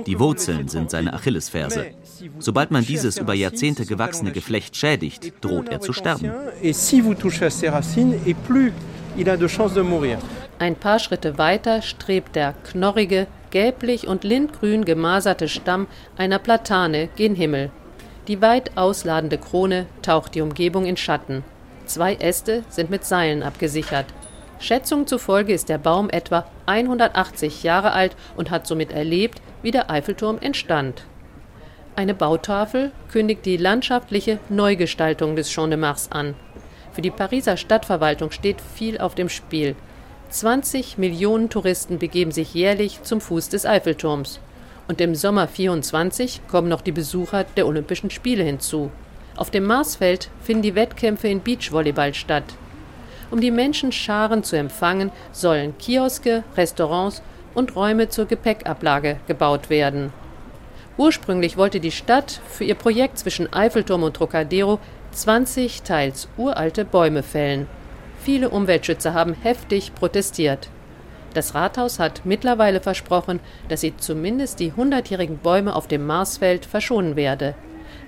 Die Wurzeln sind seine Achillesferse. Sobald man dieses über Jahrzehnte gewachsene Geflecht schädigt, droht er zu sterben vous touchez à ses racines et plus il a de chances de mourir. Ein paar Schritte weiter strebt der knorrige, gelblich und lindgrün gemaserte Stamm einer Platane gen Himmel. Die weit ausladende Krone taucht die Umgebung in Schatten. Zwei Äste sind mit Seilen abgesichert. Schätzungen zufolge ist der Baum etwa 180 Jahre alt und hat somit erlebt, wie der Eiffelturm entstand. Eine Bautafel kündigt die landschaftliche Neugestaltung des Champ de Mars an. Für die Pariser Stadtverwaltung steht viel auf dem Spiel. 20 Millionen Touristen begeben sich jährlich zum Fuß des Eiffelturms. Und im Sommer 24 kommen noch die Besucher der Olympischen Spiele hinzu. Auf dem Marsfeld finden die Wettkämpfe in Beachvolleyball statt. Um die Menschenscharen zu empfangen, sollen Kioske, Restaurants und Räume zur Gepäckablage gebaut werden. Ursprünglich wollte die Stadt für ihr Projekt zwischen Eiffelturm und Trocadero 20 teils uralte Bäume fällen. Viele Umweltschützer haben heftig protestiert. Das Rathaus hat mittlerweile versprochen, dass sie zumindest die hundertjährigen Bäume auf dem Marsfeld verschonen werde.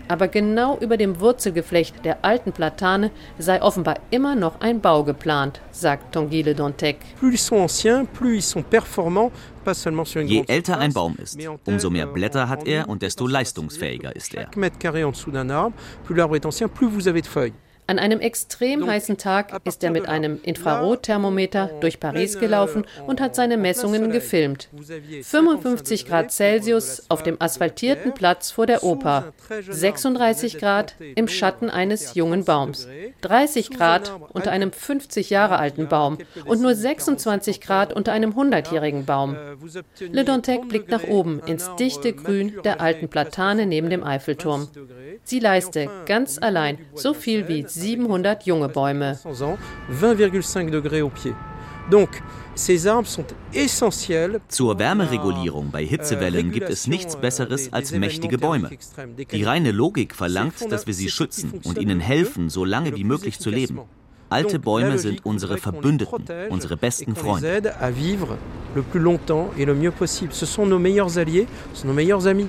Aber genau über dem Wurzelgeflecht der alten Platane sei offenbar immer noch ein Bau geplant, sagt Tanguy Le Dantec. Je älter ein Baum ist, umso mehr Blätter hat er und desto leistungsfähiger ist er. An einem extrem heißen Tag ist er mit einem Infrarotthermometer durch Paris gelaufen und hat seine Messungen gefilmt. 55 Grad Celsius auf dem asphaltierten Platz vor der Oper, 36 Grad im Schatten eines jungen Baums, 30 Grad unter einem 50 Jahre alten Baum und nur 26 Grad unter einem 100-jährigen Baum. Le Dantec blickt nach oben ins dichte Grün der alten Platane neben dem Eiffelturm. Sie leiste ganz allein so viel wie 700 junge Bäume. 20,5 Degrés au pied. Donc, zur Wärmeregulierung bei Hitzewellen gibt es nichts Besseres als mächtige Bäume. Die reine Logik verlangt, dass wir sie schützen und ihnen helfen, so lange wie möglich zu leben. Alte Bäume sind unsere Verbündeten, unsere besten Freunde. Ce sont nos meilleurs alliés, ce sont nos meilleurs amis.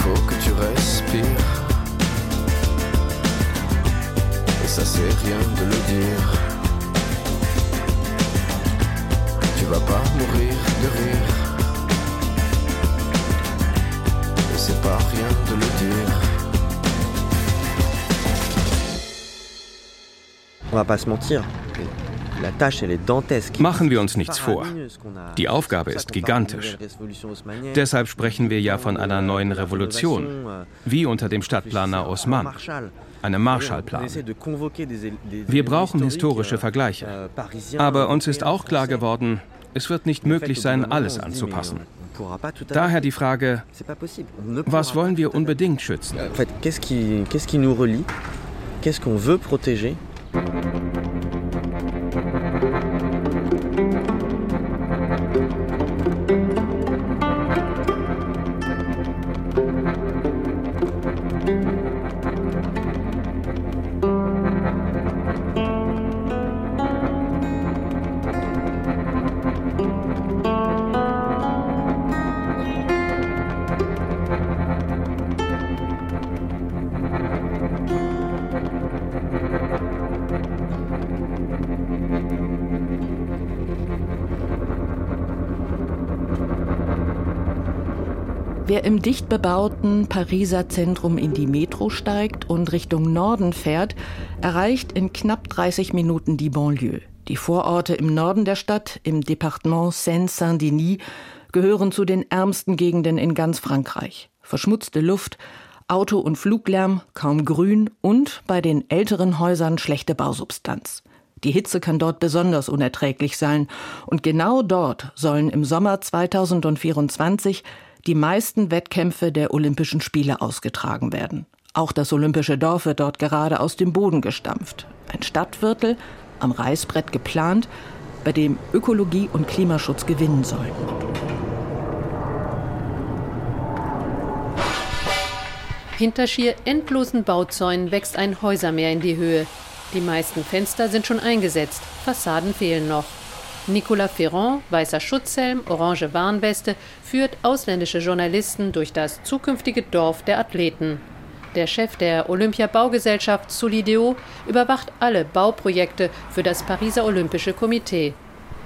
faut que tu respires. Et ça c'est rien de le dire. Tu vas pas mourir de rire. Et c'est pas rien de le dire. On va pas se mentir. Machen wir uns nichts vor. Die Aufgabe ist gigantisch. Deshalb sprechen wir ja von einer neuen Revolution, wie unter dem Stadtplaner Osman, einem Marshallplan. Wir brauchen historische Vergleiche. Aber uns ist auch klar geworden, es wird nicht möglich sein, alles anzupassen. Daher die Frage, was wollen wir unbedingt schützen? Qu'est-ce qu'on veut protéger Wer im dicht bebauten Pariser Zentrum in die Metro steigt und Richtung Norden fährt, erreicht in knapp 30 Minuten die Banlieue. Die Vororte im Norden der Stadt, im Departement Seine-Saint-Denis, gehören zu den ärmsten Gegenden in ganz Frankreich. Verschmutzte Luft, Auto- und Fluglärm, kaum Grün und bei den älteren Häusern schlechte Bausubstanz. Die Hitze kann dort besonders unerträglich sein. Und genau dort sollen im Sommer 2024 die meisten Wettkämpfe der Olympischen Spiele ausgetragen werden. Auch das Olympische Dorf wird dort gerade aus dem Boden gestampft. Ein Stadtviertel, am Reißbrett geplant, bei dem Ökologie und Klimaschutz gewinnen sollen. Hinter schier endlosen Bauzäunen wächst ein Häusermeer in die Höhe. Die meisten Fenster sind schon eingesetzt, Fassaden fehlen noch. Nicolas Ferrand, weißer Schutzhelm, orange Warnweste, führt ausländische Journalisten durch das zukünftige Dorf der Athleten. Der Chef der Olympia-Baugesellschaft Solideo überwacht alle Bauprojekte für das Pariser Olympische Komitee.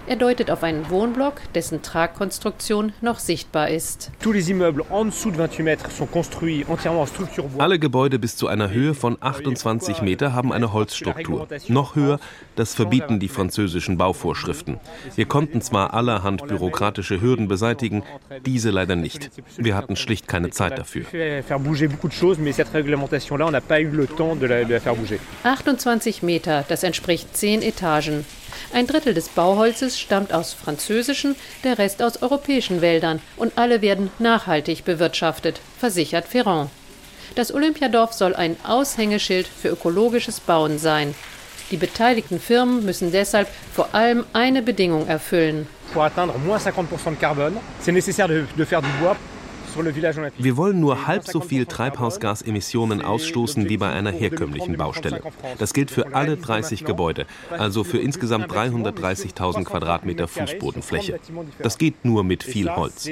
Er deutet auf einen Wohnblock, dessen Tragkonstruktion noch sichtbar ist. Alle Gebäude bis zu einer Höhe von 28 Meter haben eine Holzstruktur. Noch höher, das verbieten die französischen Bauvorschriften. Wir konnten zwar allerhand bürokratische Hürden beseitigen, diese leider nicht. Wir hatten schlicht keine Zeit dafür. 28 Meter, das entspricht 10 Etagen. Ein Drittel des Bauholzes stammt aus französischen, der Rest aus europäischen Wäldern und alle werden nachhaltig bewirtschaftet, versichert Ferrand. Das Olympiadorf soll ein Aushängeschild für ökologisches Bauen sein. Die beteiligten Firmen müssen deshalb vor allem eine Bedingung erfüllen. Pour atteindre moins 50% de carbone, c'est nécessaire de, de faire du bois wir wollen nur halb so viel Treibhausgasemissionen ausstoßen wie bei einer herkömmlichen Baustelle. Das gilt für alle 30 Gebäude, also für insgesamt 330.000 Quadratmeter Fußbodenfläche. Das geht nur mit viel Holz.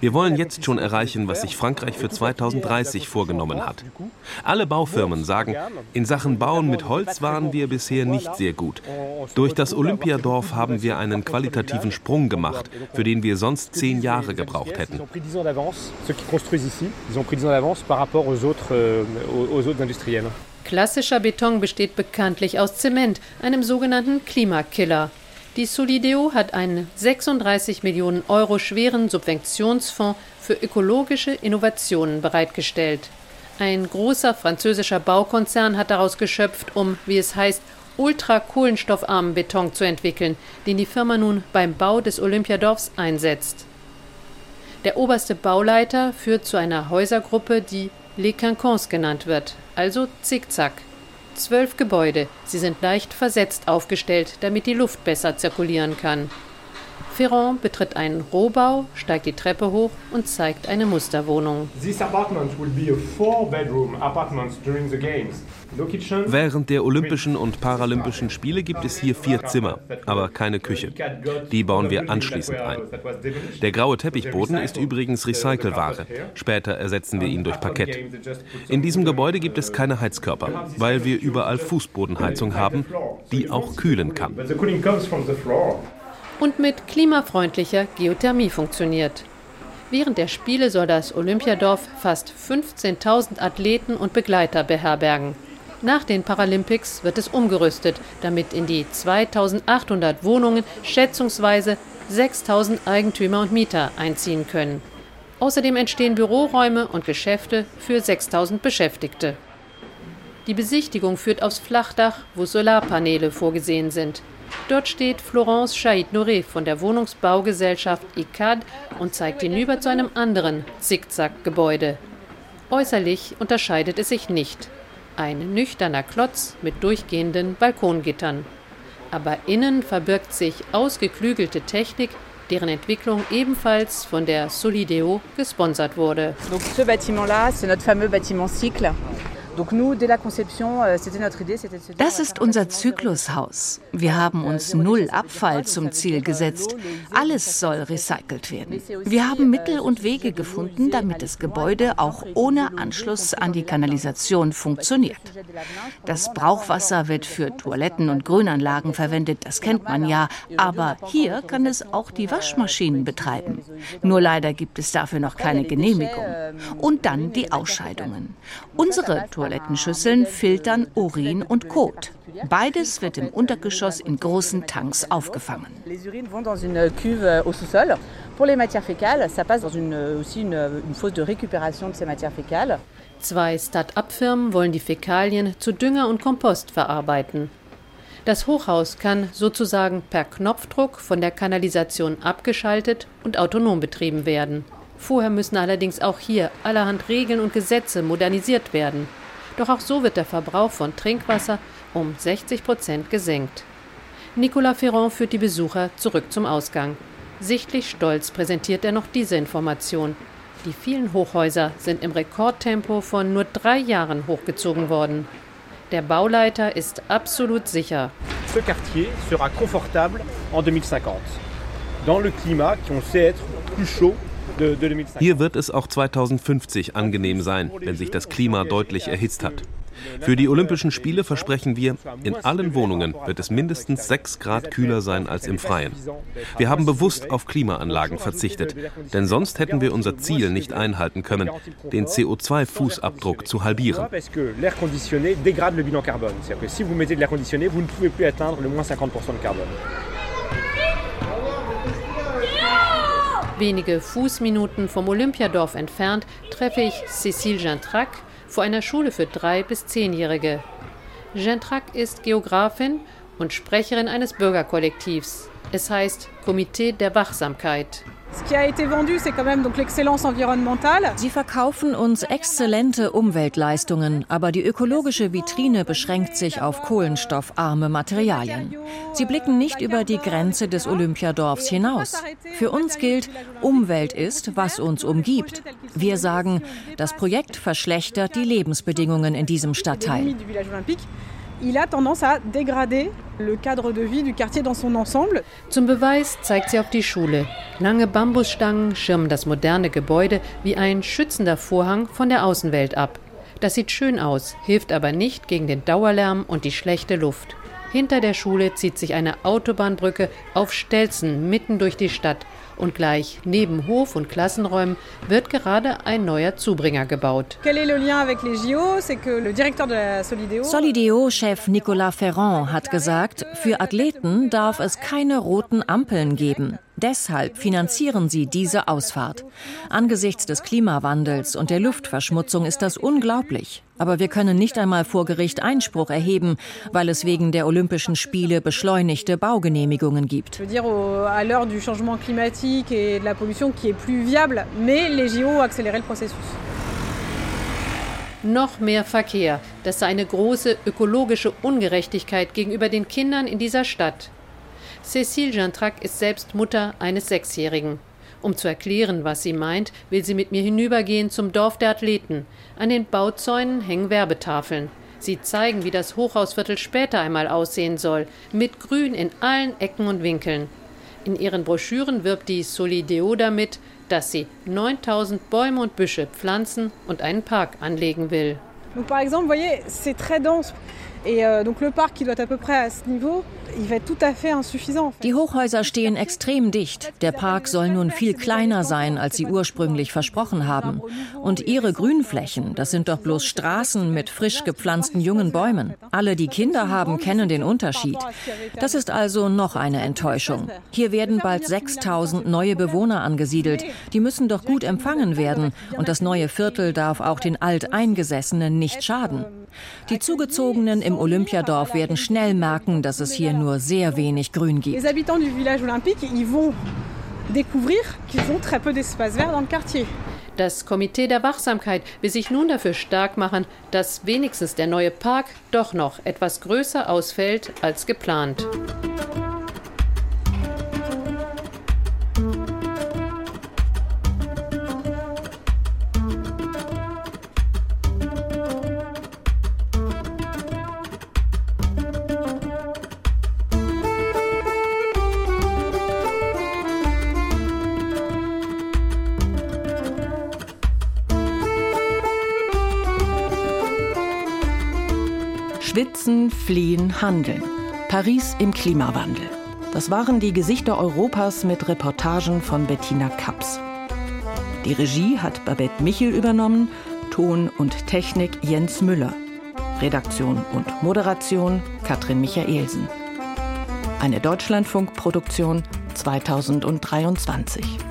Wir wollen jetzt schon erreichen, was sich Frankreich für 2030 vorgenommen hat. Alle Baufirmen sagen, in Sachen Bauen mit Holz waren wir bisher nicht sehr gut. Durch das Olympiadorf haben wir einen qualitativen Sprung gemacht, für den wir sonst zehn Jahre gebraucht hätten ceux qui construisent ici. Ils ont pris 10 ans d'avance par rapport aux autres, euh, aux autres industriels. Klassischer Beton besteht bekanntlich aus Zement, einem sogenannten Klimakiller. Die Solideo hat einen 36 Millionen Euro schweren Subventionsfonds für ökologische Innovationen bereitgestellt. Ein großer französischer Baukonzern hat daraus geschöpft, um, wie es heißt, ultrakohlenstoffarmen Beton zu entwickeln, den die Firma nun beim Bau des Olympiadorfs einsetzt. Der oberste Bauleiter führt zu einer Häusergruppe, die Les Quinconces genannt wird, also Zickzack. Zwölf Gebäude, sie sind leicht versetzt aufgestellt, damit die Luft besser zirkulieren kann. Ferrand betritt einen Rohbau, steigt die Treppe hoch und zeigt eine Musterwohnung. Während der Olympischen und Paralympischen Spiele gibt es hier vier Zimmer, aber keine Küche. Die bauen wir anschließend ein. Der graue Teppichboden ist übrigens Recycelware. Später ersetzen wir ihn durch Parkett. In diesem Gebäude gibt es keine Heizkörper, weil wir überall Fußbodenheizung haben, die auch kühlen kann. Und mit klimafreundlicher Geothermie funktioniert. Während der Spiele soll das Olympiadorf fast 15.000 Athleten und Begleiter beherbergen. Nach den Paralympics wird es umgerüstet, damit in die 2800 Wohnungen schätzungsweise 6000 Eigentümer und Mieter einziehen können. Außerdem entstehen Büroräume und Geschäfte für 6000 Beschäftigte. Die Besichtigung führt aufs Flachdach, wo Solarpaneele vorgesehen sind. Dort steht Florence Chaid-Noré von der Wohnungsbaugesellschaft ICAD und zeigt hinüber zu einem anderen Zickzack-Gebäude. Äußerlich unterscheidet es sich nicht. Ein nüchterner Klotz mit durchgehenden Balkongittern. Aber innen verbirgt sich ausgeklügelte Technik, deren Entwicklung ebenfalls von der Solideo gesponsert wurde. Donc ce bâtiment-là, c'est notre fameux bâtiment cycle. Euh, das ist unser Zyklushaus. Wir haben uns null Abfall zum Ziel gesetzt. Alles soll recycelt werden. Wir haben Mittel und Wege gefunden, damit das Gebäude auch ohne Anschluss an die Kanalisation funktioniert. Das Brauchwasser wird für Toiletten und Grünanlagen verwendet, das kennt man ja. Aber hier kann es auch die Waschmaschinen betreiben. Nur leider gibt es dafür noch keine Genehmigung. Und dann die Ausscheidungen. Unsere Toilettenschüsseln filtern Urin und Kot. Beides wird im Untergeschoss in großen Tanks aufgefangen. Zwei Start-up-Firmen wollen die Fäkalien zu Dünger und Kompost verarbeiten. Das Hochhaus kann sozusagen per Knopfdruck von der Kanalisation abgeschaltet und autonom betrieben werden. Vorher müssen allerdings auch hier allerhand Regeln und Gesetze modernisiert werden. Doch auch so wird der Verbrauch von Trinkwasser um 60 Prozent gesenkt. Nicolas Ferrand führt die Besucher zurück zum Ausgang. Sichtlich stolz präsentiert er noch diese Information. Die vielen Hochhäuser sind im Rekordtempo von nur drei Jahren hochgezogen worden. Der Bauleiter ist absolut sicher. Ce quartier sera confortable en 2050. Dans le climat qu'on sait être plus chaud hier wird es auch 2050 angenehm sein, wenn sich das Klima deutlich erhitzt hat. Für die Olympischen Spiele versprechen wir, in allen Wohnungen wird es mindestens 6 Grad kühler sein als im Freien. Wir haben bewusst auf Klimaanlagen verzichtet, denn sonst hätten wir unser Ziel nicht einhalten können, den CO2-Fußabdruck zu halbieren. Wenige Fußminuten vom Olympiadorf entfernt treffe ich Cécile Gentrac vor einer Schule für drei bis zehnjährige. Gentrac ist Geografin und Sprecherin eines Bürgerkollektivs. Es heißt Komitee der Wachsamkeit. Sie verkaufen uns exzellente Umweltleistungen, aber die ökologische Vitrine beschränkt sich auf kohlenstoffarme Materialien. Sie blicken nicht über die Grenze des Olympiadorfs hinaus. Für uns gilt, Umwelt ist, was uns umgibt. Wir sagen, das Projekt verschlechtert die Lebensbedingungen in diesem Stadtteil il a tendance à dégrader le cadre de vie du quartier dans son ensemble. Zum Beweis zeigt sie auf die Schule. Lange Bambusstangen schirmen das moderne Gebäude wie ein schützender Vorhang von der Außenwelt ab. Das sieht schön aus, hilft aber nicht gegen den Dauerlärm und die schlechte Luft. Hinter der Schule zieht sich eine Autobahnbrücke auf Stelzen mitten durch die Stadt und gleich neben Hof- und Klassenräumen wird gerade ein neuer Zubringer gebaut. Solideo-Chef Nicolas Ferrand hat gesagt, für Athleten darf es keine roten Ampeln geben. Deshalb finanzieren sie diese Ausfahrt. Angesichts des Klimawandels und der Luftverschmutzung ist das unglaublich. Aber wir können nicht einmal vor Gericht Einspruch erheben, weil es wegen der Olympischen Spiele beschleunigte Baugenehmigungen gibt. Noch mehr Verkehr. Das sei eine große ökologische Ungerechtigkeit gegenüber den Kindern in dieser Stadt. Cécile Jantrac ist selbst Mutter eines Sechsjährigen. Um zu erklären, was sie meint, will sie mit mir hinübergehen zum Dorf der Athleten. An den Bauzäunen hängen Werbetafeln. Sie zeigen, wie das Hochhausviertel später einmal aussehen soll, mit Grün in allen Ecken und Winkeln. In ihren Broschüren wirbt die Solideo damit, dass sie 9000 Bäume und Büsche pflanzen und einen Park anlegen will. Donc par exemple, voyez, c'est très dense. Et euh, donc le parc qui doit être à peu près à ce niveau Die Hochhäuser stehen extrem dicht. Der Park soll nun viel kleiner sein, als sie ursprünglich versprochen haben. Und ihre Grünflächen, das sind doch bloß Straßen mit frisch gepflanzten jungen Bäumen. Alle, die Kinder haben, kennen den Unterschied. Das ist also noch eine Enttäuschung. Hier werden bald 6000 neue Bewohner angesiedelt. Die müssen doch gut empfangen werden. Und das neue Viertel darf auch den Alteingesessenen nicht schaden. Die Zugezogenen im Olympiadorf werden schnell merken, dass es hier nur sehr wenig Grün gibt. Das Komitee der Wachsamkeit will sich nun dafür stark machen, dass wenigstens der neue Park doch noch etwas größer ausfällt als geplant. Schwitzen, Fliehen, Handeln. Paris im Klimawandel. Das waren die Gesichter Europas mit Reportagen von Bettina Kaps. Die Regie hat Babette Michel übernommen, Ton und Technik Jens Müller. Redaktion und Moderation Katrin Michaelsen. Eine Deutschlandfunkproduktion 2023.